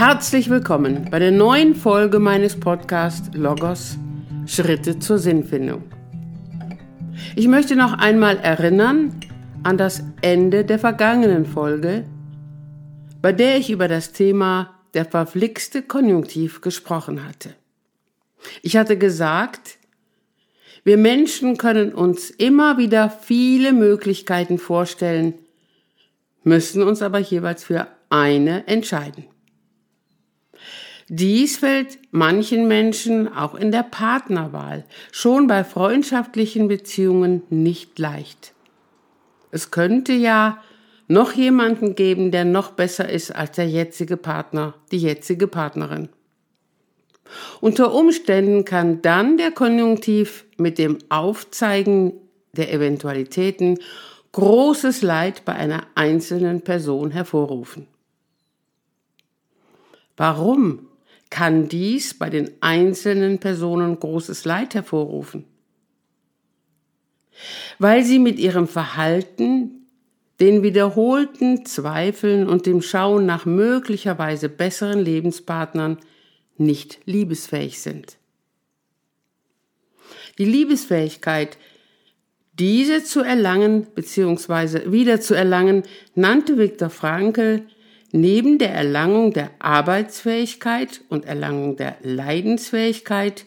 Herzlich willkommen bei der neuen Folge meines Podcasts Logos Schritte zur Sinnfindung. Ich möchte noch einmal erinnern an das Ende der vergangenen Folge, bei der ich über das Thema der verflixte Konjunktiv gesprochen hatte. Ich hatte gesagt, wir Menschen können uns immer wieder viele Möglichkeiten vorstellen, müssen uns aber jeweils für eine entscheiden. Dies fällt manchen Menschen auch in der Partnerwahl, schon bei freundschaftlichen Beziehungen nicht leicht. Es könnte ja noch jemanden geben, der noch besser ist als der jetzige Partner, die jetzige Partnerin. Unter Umständen kann dann der Konjunktiv mit dem Aufzeigen der Eventualitäten großes Leid bei einer einzelnen Person hervorrufen. Warum kann dies bei den einzelnen Personen großes Leid hervorrufen? Weil sie mit ihrem Verhalten, den wiederholten Zweifeln und dem Schauen nach möglicherweise besseren Lebenspartnern nicht liebesfähig sind. Die Liebesfähigkeit, diese zu erlangen bzw. wieder zu erlangen, nannte Viktor Frankl neben der Erlangung der Arbeitsfähigkeit und Erlangung der Leidensfähigkeit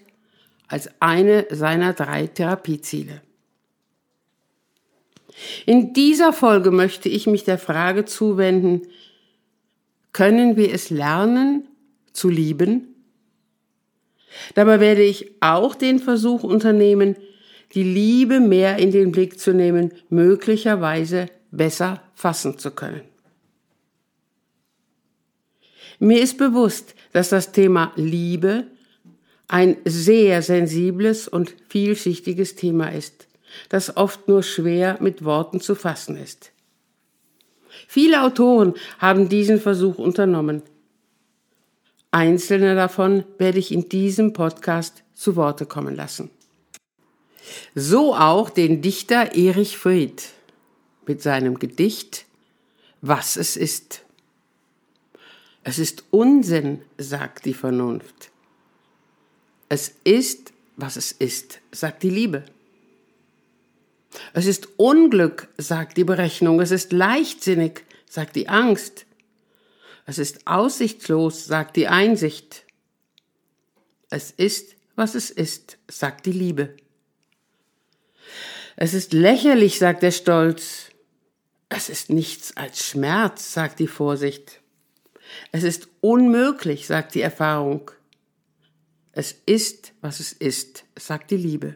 als eine seiner drei Therapieziele. In dieser Folge möchte ich mich der Frage zuwenden, können wir es lernen zu lieben? Dabei werde ich auch den Versuch unternehmen, die Liebe mehr in den Blick zu nehmen, möglicherweise besser fassen zu können. Mir ist bewusst, dass das Thema Liebe ein sehr sensibles und vielschichtiges Thema ist, das oft nur schwer mit Worten zu fassen ist. Viele Autoren haben diesen Versuch unternommen. Einzelne davon werde ich in diesem Podcast zu Worte kommen lassen. So auch den Dichter Erich Fried mit seinem Gedicht Was es ist. Es ist Unsinn, sagt die Vernunft. Es ist, was es ist, sagt die Liebe. Es ist Unglück, sagt die Berechnung. Es ist leichtsinnig, sagt die Angst. Es ist aussichtslos, sagt die Einsicht. Es ist, was es ist, sagt die Liebe. Es ist lächerlich, sagt der Stolz. Es ist nichts als Schmerz, sagt die Vorsicht. Es ist unmöglich, sagt die Erfahrung. Es ist, was es ist, sagt die Liebe.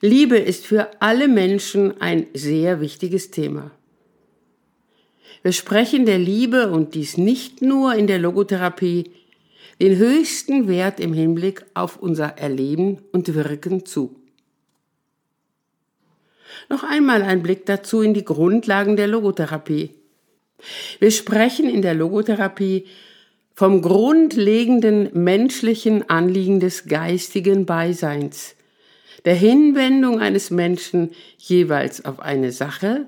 Liebe ist für alle Menschen ein sehr wichtiges Thema. Wir sprechen der Liebe und dies nicht nur in der Logotherapie den höchsten Wert im Hinblick auf unser Erleben und Wirken zu. Noch einmal ein Blick dazu in die Grundlagen der Logotherapie. Wir sprechen in der Logotherapie vom grundlegenden menschlichen Anliegen des geistigen Beiseins, der Hinwendung eines Menschen jeweils auf eine Sache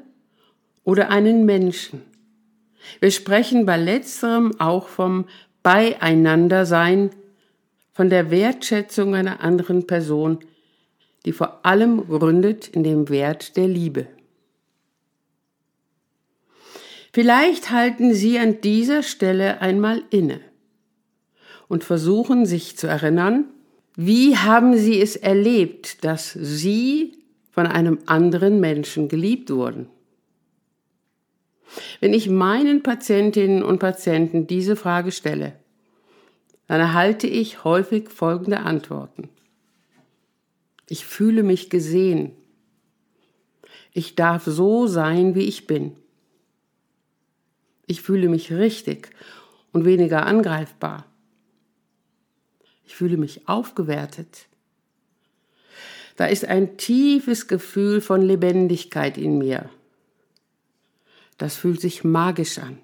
oder einen Menschen. Wir sprechen bei letzterem auch vom Beieinandersein, von der Wertschätzung einer anderen Person, die vor allem gründet in dem Wert der Liebe. Vielleicht halten Sie an dieser Stelle einmal inne und versuchen sich zu erinnern, wie haben Sie es erlebt, dass Sie von einem anderen Menschen geliebt wurden? Wenn ich meinen Patientinnen und Patienten diese Frage stelle, dann erhalte ich häufig folgende Antworten. Ich fühle mich gesehen. Ich darf so sein, wie ich bin. Ich fühle mich richtig und weniger angreifbar. Ich fühle mich aufgewertet. Da ist ein tiefes Gefühl von Lebendigkeit in mir. Das fühlt sich magisch an.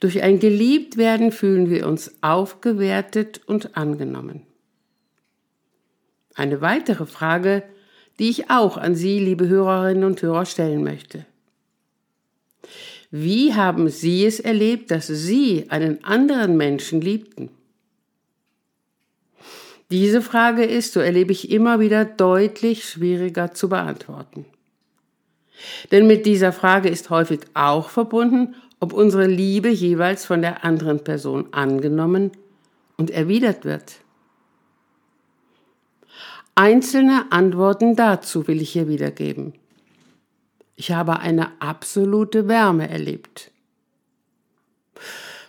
Durch ein Geliebtwerden fühlen wir uns aufgewertet und angenommen. Eine weitere Frage, die ich auch an Sie, liebe Hörerinnen und Hörer, stellen möchte. Wie haben Sie es erlebt, dass Sie einen anderen Menschen liebten? Diese Frage ist, so erlebe ich immer wieder, deutlich schwieriger zu beantworten. Denn mit dieser Frage ist häufig auch verbunden, ob unsere Liebe jeweils von der anderen Person angenommen und erwidert wird. Einzelne Antworten dazu will ich hier wiedergeben. Ich habe eine absolute Wärme erlebt.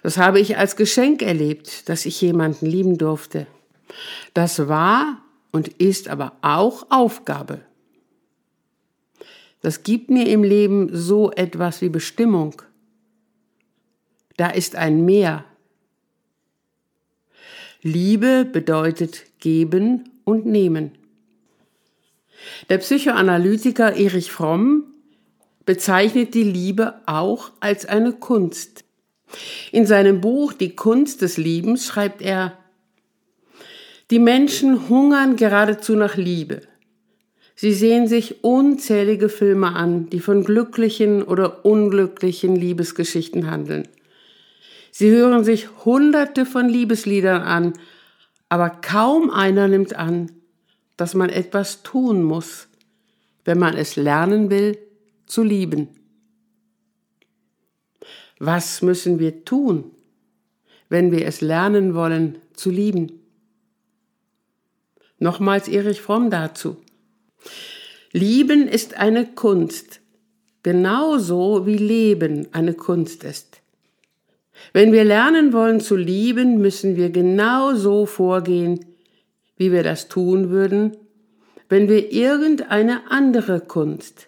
Das habe ich als Geschenk erlebt, dass ich jemanden lieben durfte. Das war und ist aber auch Aufgabe. Das gibt mir im Leben so etwas wie Bestimmung. Da ist ein Mehr. Liebe bedeutet geben und nehmen. Der Psychoanalytiker Erich Fromm bezeichnet die Liebe auch als eine Kunst. In seinem Buch Die Kunst des Liebens schreibt er, die Menschen hungern geradezu nach Liebe. Sie sehen sich unzählige Filme an, die von glücklichen oder unglücklichen Liebesgeschichten handeln. Sie hören sich hunderte von Liebesliedern an, aber kaum einer nimmt an, dass man etwas tun muss, wenn man es lernen will, zu lieben. Was müssen wir tun, wenn wir es lernen wollen zu lieben? Nochmals Erich Fromm dazu. Lieben ist eine Kunst, genauso wie Leben eine Kunst ist. Wenn wir lernen wollen zu lieben, müssen wir genau so vorgehen, wie wir das tun würden, wenn wir irgendeine andere Kunst,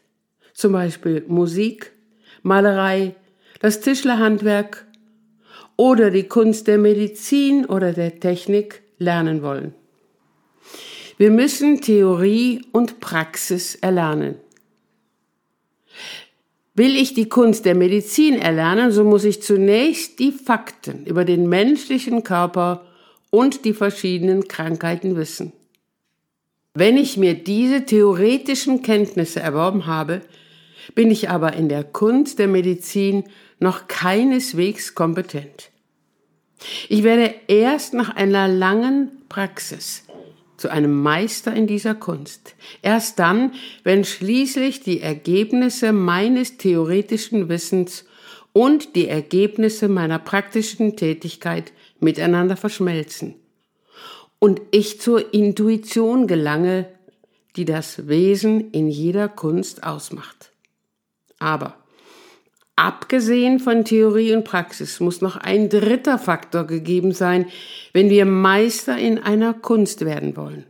zum Beispiel Musik, Malerei, das Tischlerhandwerk oder die Kunst der Medizin oder der Technik lernen wollen. Wir müssen Theorie und Praxis erlernen. Will ich die Kunst der Medizin erlernen, so muss ich zunächst die Fakten über den menschlichen Körper und die verschiedenen Krankheiten wissen. Wenn ich mir diese theoretischen Kenntnisse erworben habe, bin ich aber in der Kunst der Medizin noch keineswegs kompetent. Ich werde erst nach einer langen Praxis zu einem Meister in dieser Kunst. Erst dann, wenn schließlich die Ergebnisse meines theoretischen Wissens und die Ergebnisse meiner praktischen Tätigkeit miteinander verschmelzen und ich zur Intuition gelange, die das Wesen in jeder Kunst ausmacht. Aber abgesehen von Theorie und Praxis muss noch ein dritter Faktor gegeben sein, wenn wir Meister in einer Kunst werden wollen.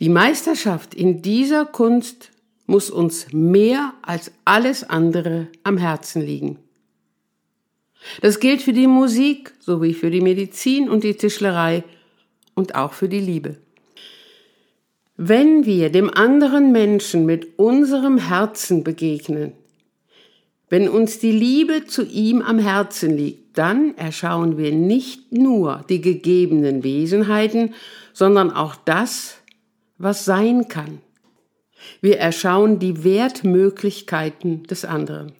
Die Meisterschaft in dieser Kunst muss uns mehr als alles andere am Herzen liegen. Das gilt für die Musik sowie für die Medizin und die Tischlerei und auch für die Liebe. Wenn wir dem anderen Menschen mit unserem Herzen begegnen, wenn uns die Liebe zu ihm am Herzen liegt, dann erschauen wir nicht nur die gegebenen Wesenheiten, sondern auch das, was sein kann. Wir erschauen die Wertmöglichkeiten des anderen.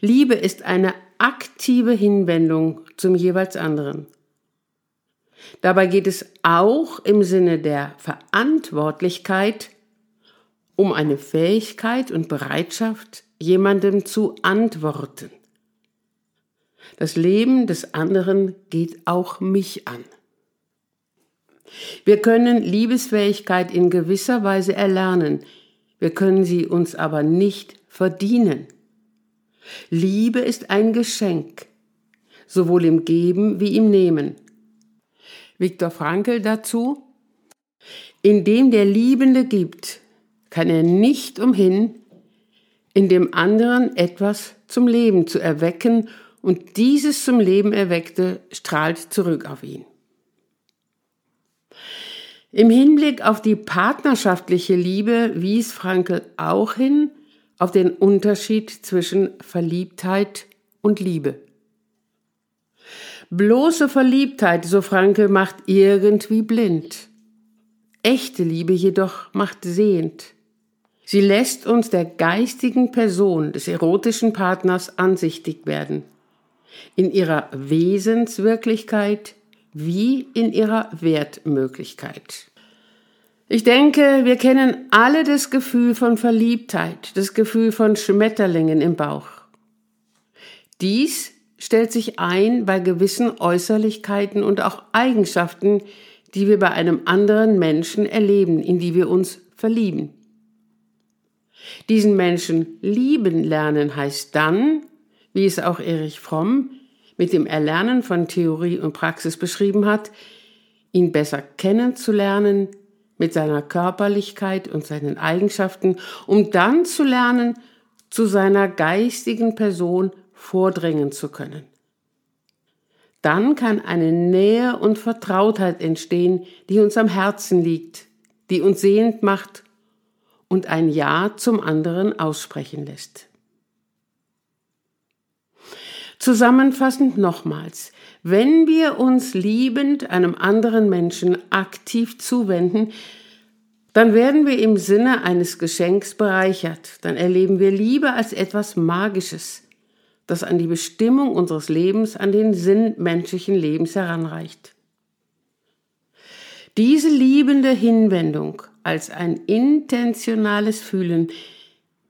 Liebe ist eine aktive Hinwendung zum jeweils anderen. Dabei geht es auch im Sinne der Verantwortlichkeit um eine Fähigkeit und Bereitschaft, jemandem zu antworten. Das Leben des anderen geht auch mich an. Wir können Liebesfähigkeit in gewisser Weise erlernen, wir können sie uns aber nicht verdienen. Liebe ist ein Geschenk, sowohl im Geben wie im Nehmen. Viktor Frankl dazu, indem der Liebende gibt, kann er nicht umhin, in dem anderen etwas zum Leben zu erwecken und dieses zum Leben erweckte strahlt zurück auf ihn. Im Hinblick auf die partnerschaftliche Liebe wies Frankl auch hin auf den Unterschied zwischen Verliebtheit und Liebe. Bloße Verliebtheit, so Frankl, macht irgendwie blind. Echte Liebe jedoch macht sehend. Sie lässt uns der geistigen Person des erotischen Partners ansichtig werden, in ihrer Wesenswirklichkeit wie in ihrer Wertmöglichkeit. Ich denke, wir kennen alle das Gefühl von Verliebtheit, das Gefühl von Schmetterlingen im Bauch. Dies stellt sich ein bei gewissen Äußerlichkeiten und auch Eigenschaften, die wir bei einem anderen Menschen erleben, in die wir uns verlieben. Diesen Menschen lieben lernen heißt dann, wie es auch Erich Fromm mit dem Erlernen von Theorie und Praxis beschrieben hat, ihn besser kennenzulernen mit seiner Körperlichkeit und seinen Eigenschaften, um dann zu lernen, zu seiner geistigen Person vordringen zu können. Dann kann eine Nähe und Vertrautheit entstehen, die uns am Herzen liegt, die uns sehend macht und ein Ja zum anderen aussprechen lässt. Zusammenfassend nochmals, wenn wir uns liebend einem anderen Menschen aktiv zuwenden, dann werden wir im Sinne eines Geschenks bereichert, dann erleben wir Liebe als etwas Magisches, das an die Bestimmung unseres Lebens, an den Sinn menschlichen Lebens heranreicht. Diese liebende Hinwendung als ein intentionales Fühlen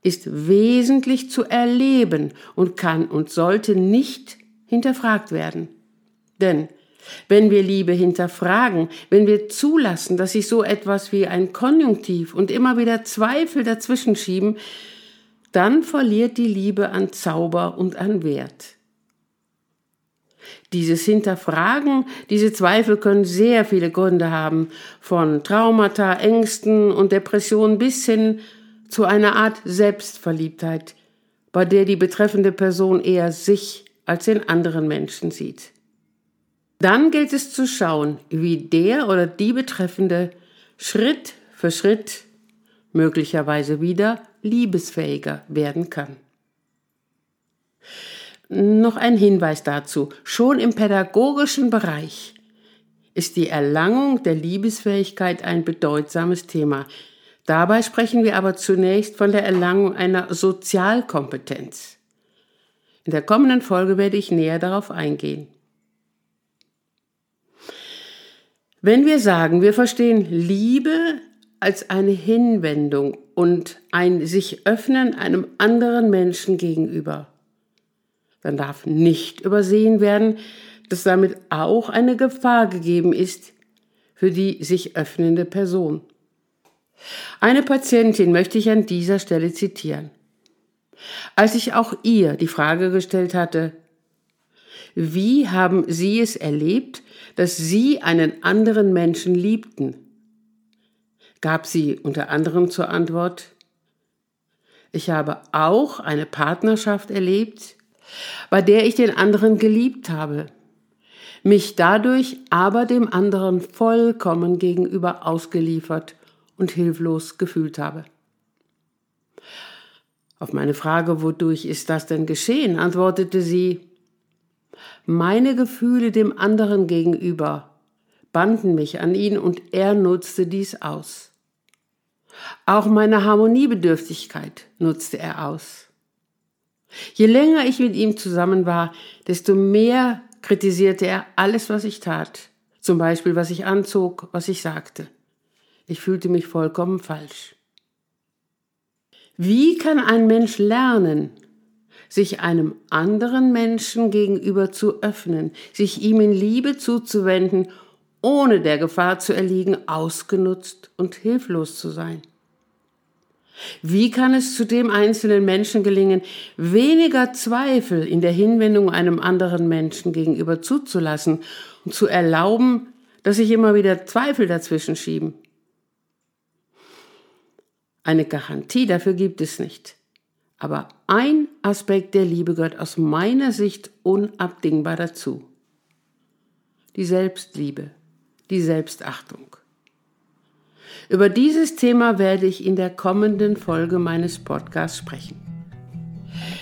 ist wesentlich zu erleben und kann und sollte nicht hinterfragt werden. Denn wenn wir Liebe hinterfragen, wenn wir zulassen, dass sich so etwas wie ein Konjunktiv und immer wieder Zweifel dazwischen schieben, dann verliert die Liebe an Zauber und an Wert. Dieses Hinterfragen, diese Zweifel können sehr viele Gründe haben, von Traumata, Ängsten und Depressionen bis hin zu einer Art Selbstverliebtheit, bei der die betreffende Person eher sich als den anderen Menschen sieht. Dann gilt es zu schauen, wie der oder die Betreffende Schritt für Schritt möglicherweise wieder liebesfähiger werden kann. Noch ein Hinweis dazu. Schon im pädagogischen Bereich ist die Erlangung der Liebesfähigkeit ein bedeutsames Thema. Dabei sprechen wir aber zunächst von der Erlangung einer Sozialkompetenz. In der kommenden Folge werde ich näher darauf eingehen. Wenn wir sagen, wir verstehen Liebe als eine Hinwendung und ein sich öffnen einem anderen Menschen gegenüber, dann darf nicht übersehen werden, dass damit auch eine Gefahr gegeben ist für die sich öffnende Person. Eine Patientin möchte ich an dieser Stelle zitieren. Als ich auch ihr die Frage gestellt hatte, wie haben Sie es erlebt, dass Sie einen anderen Menschen liebten? Gab sie unter anderem zur Antwort, ich habe auch eine Partnerschaft erlebt, bei der ich den anderen geliebt habe, mich dadurch aber dem anderen vollkommen gegenüber ausgeliefert und hilflos gefühlt habe. Auf meine Frage, wodurch ist das denn geschehen, antwortete sie, meine Gefühle dem anderen gegenüber banden mich an ihn und er nutzte dies aus. Auch meine Harmoniebedürftigkeit nutzte er aus. Je länger ich mit ihm zusammen war, desto mehr kritisierte er alles, was ich tat. Zum Beispiel, was ich anzog, was ich sagte. Ich fühlte mich vollkommen falsch. Wie kann ein Mensch lernen, sich einem anderen Menschen gegenüber zu öffnen, sich ihm in Liebe zuzuwenden, ohne der Gefahr zu erliegen, ausgenutzt und hilflos zu sein? Wie kann es zu dem einzelnen Menschen gelingen, weniger Zweifel in der Hinwendung einem anderen Menschen gegenüber zuzulassen und zu erlauben, dass sich immer wieder Zweifel dazwischen schieben? Eine Garantie dafür gibt es nicht. Aber ein Aspekt der Liebe gehört aus meiner Sicht unabdingbar dazu. Die Selbstliebe, die Selbstachtung. Über dieses Thema werde ich in der kommenden Folge meines Podcasts sprechen.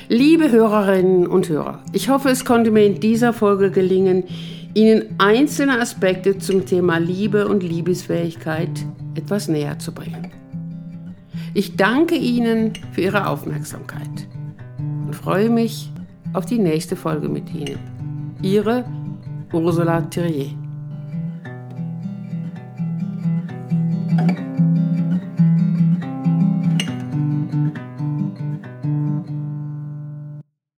Liebe Hörerinnen und Hörer, ich hoffe, es konnte mir in dieser Folge gelingen, Ihnen einzelne Aspekte zum Thema Liebe und Liebesfähigkeit etwas näher zu bringen. Ich danke Ihnen für Ihre Aufmerksamkeit und freue mich auf die nächste Folge mit Ihnen. Ihre Ursula Thierrier.